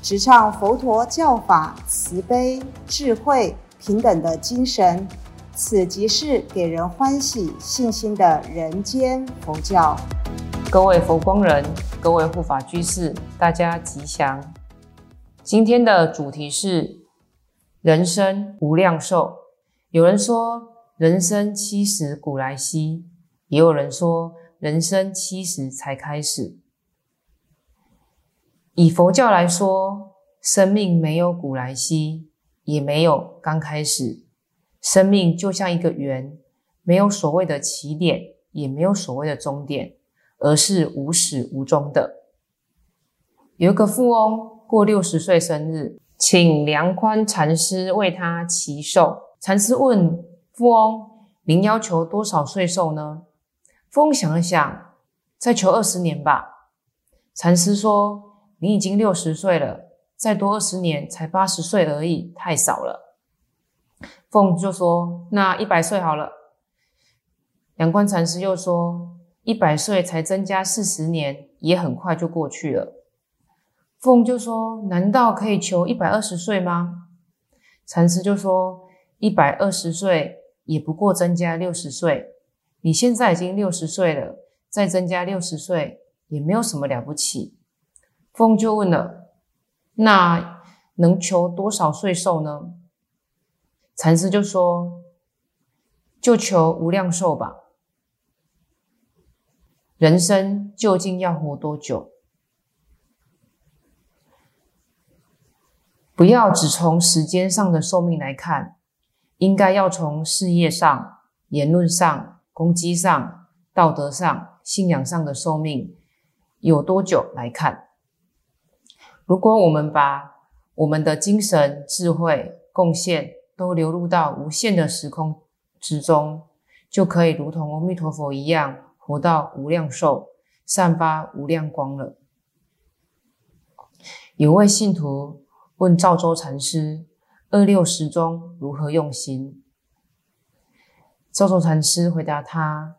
直唱佛陀教法慈悲、智慧、平等的精神。此即是给人欢喜、信心的人间佛教。各位佛光人，各位护法居士，大家吉祥。今天的主题是人生无量寿。有人说人生七十古来稀，也有人说人生七十才开始。以佛教来说，生命没有古来稀，也没有刚开始。生命就像一个圆，没有所谓的起点，也没有所谓的终点，而是无始无终的。有一个富翁过六十岁生日，请梁宽禅师为他祈寿。禅师问富翁：“您要求多少岁寿呢？”富翁想了想，再求二十年吧。禅师说：“你已经六十岁了，再多二十年才八十岁而已，太少了。”凤就说：“那一百岁好了。”梁观禅师又说：“一百岁才增加四十年，也很快就过去了。”凤就说：“难道可以求一百二十岁吗？”禅师就说：“一百二十岁也不过增加六十岁，你现在已经六十岁了，再增加六十岁也没有什么了不起。”凤就问了：“那能求多少岁寿呢？”禅师就说：“就求无量寿吧。人生究竟要活多久？不要只从时间上的寿命来看，应该要从事业上、言论上、攻击上、道德上、信仰上的寿命有多久来看。如果我们把我们的精神、智慧贡献，都流入到无限的时空之中，就可以如同阿弥陀佛一样，活到无量寿，散发无量光了。有位信徒问赵州禅师：“二六时中如何用心？”赵州禅师回答他：“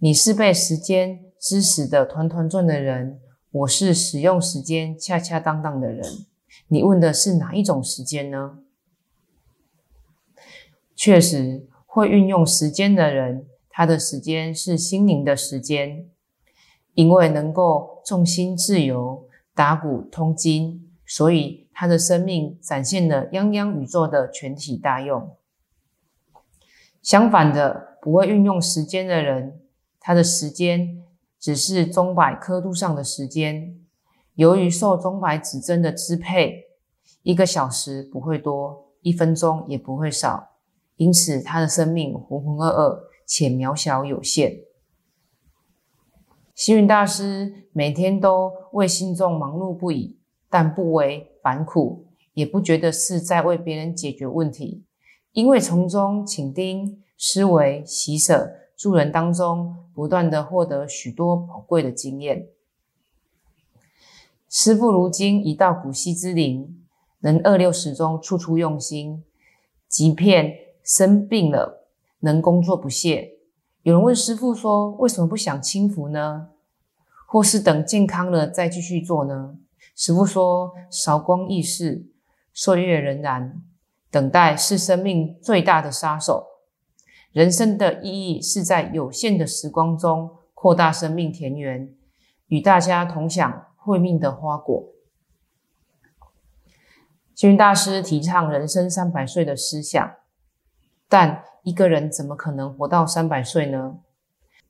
你是被时间支使的团团转的人，我是使用时间恰恰当当的人。你问的是哪一种时间呢？”确实会运用时间的人，他的时间是心灵的时间，因为能够重心自由、打鼓通经，所以他的生命展现了泱泱宇宙的全体大用。相反的，不会运用时间的人，他的时间只是钟摆刻度上的时间，由于受钟摆指针的支配，一个小时不会多，一分钟也不会少。因此，他的生命浑浑噩噩且渺小有限。星云大师每天都为信众忙碌不已，但不为烦苦，也不觉得是在为别人解决问题，因为从中请丁、思维、习舍、助人当中，不断的获得许多宝贵的经验。师父如今已到古稀之龄，能二六始终处处用心，即便。生病了，能工作不懈。有人问师父说：“为什么不想轻浮呢？或是等健康了再继续做呢？”师父说：“韶光易逝，岁月荏苒，等待是生命最大的杀手。人生的意义是在有限的时光中扩大生命田园，与大家同享慧命的花果。”星云大师提倡人生三百岁的思想。但一个人怎么可能活到三百岁呢？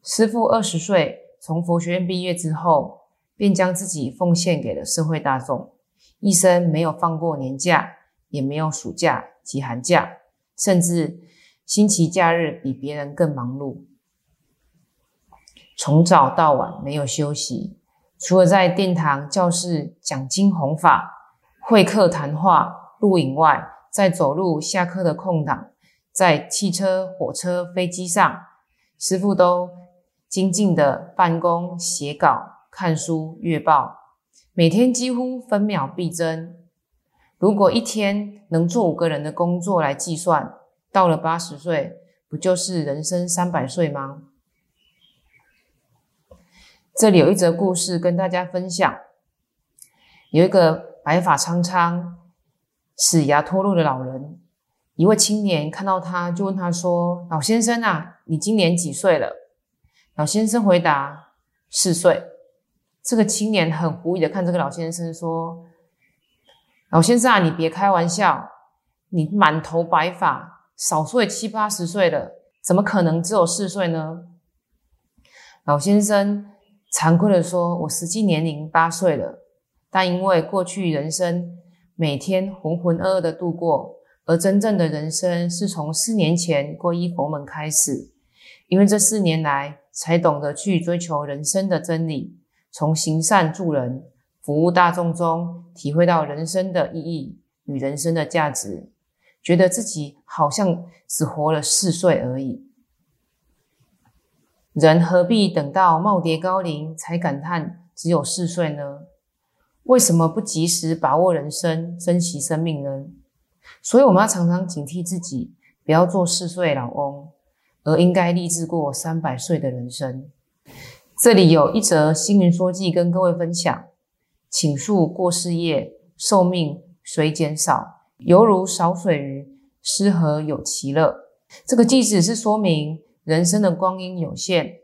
师父二十岁从佛学院毕业之后，便将自己奉献给了社会大众，一生没有放过年假，也没有暑假及寒假，甚至星期假日比别人更忙碌，从早到晚没有休息，除了在殿堂教室讲经弘法，会客谈话、录影外，在走路、下课的空档，在汽车、火车、飞机上，师傅都精进的办公、写稿、看书、阅报，每天几乎分秒必争。如果一天能做五个人的工作来计算，到了八十岁，不就是人生三百岁吗？这里有一则故事跟大家分享。有一个白发苍苍、齿牙脱落的老人，一位青年看到他，就问他说：“老先生啊，你今年几岁了？”老先生回答：“四岁。”这个青年很狐疑的看这个老先生说：“老先生啊，你别开玩笑，你满头白发，少说也七八十岁了，怎么可能只有四岁呢？”老先生。惭愧的说：“我实际年龄八岁了，但因为过去人生每天浑浑噩噩的度过，而真正的人生是从四年前皈依佛门开始。因为这四年来，才懂得去追求人生的真理，从行善助人、服务大众中，体会到人生的意义与人生的价值，觉得自己好像只活了四岁而已。”人何必等到耄耋高龄才感叹只有四岁呢？为什么不及时把握人生，珍惜生命呢？所以我们要常常警惕自己，不要做四岁老翁，而应该立志过三百岁的人生。这里有一则星云说记跟各位分享：请恕过世业，寿命虽减少，犹如少水鱼，失和有其乐？这个句子是说明。人生的光阴有限，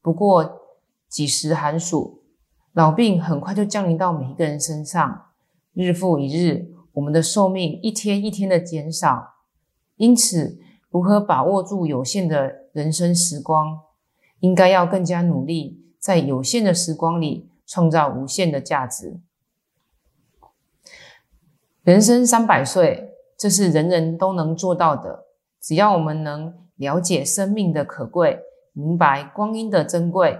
不过几时寒暑，老病很快就降临到每一个人身上。日复一日，我们的寿命一天一天的减少。因此，如何把握住有限的人生时光，应该要更加努力，在有限的时光里创造无限的价值。人生三百岁，这是人人都能做到的，只要我们能。了解生命的可贵，明白光阴的珍贵，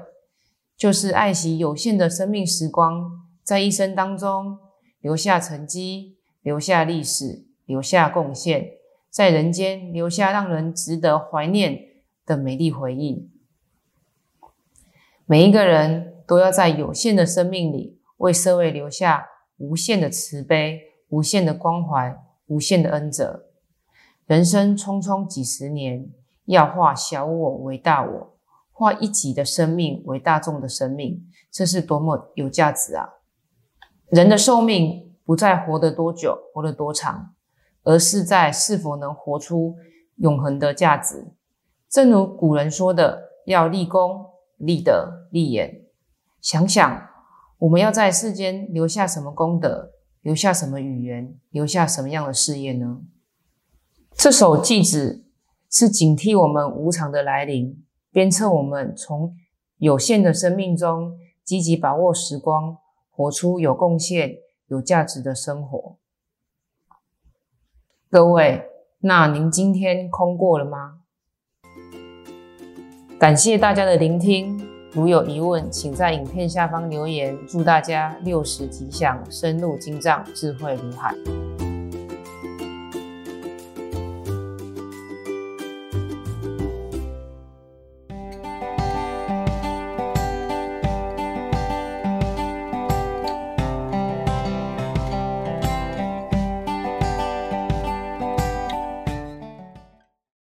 就是爱惜有限的生命时光，在一生当中留下成绩，留下历史，留下贡献，在人间留下让人值得怀念的美丽回忆。每一个人都要在有限的生命里，为社会留下无限的慈悲、无限的关怀、无限的恩泽。人生匆匆几十年。要化小我为大我，化一己的生命为大众的生命，这是多么有价值啊！人的寿命不在活得多久、活得多长，而是在是否能活出永恒的价值。正如古人说的：“要立功、立德、立言。”想想我们要在世间留下什么功德，留下什么语言，留下什么样的事业呢？这首偈子。是警惕我们无常的来临，鞭策我们从有限的生命中积极把握时光，活出有贡献、有价值的生活。各位，那您今天空过了吗？感谢大家的聆听，如有疑问，请在影片下方留言。祝大家六十吉祥，深入经藏，智慧如海。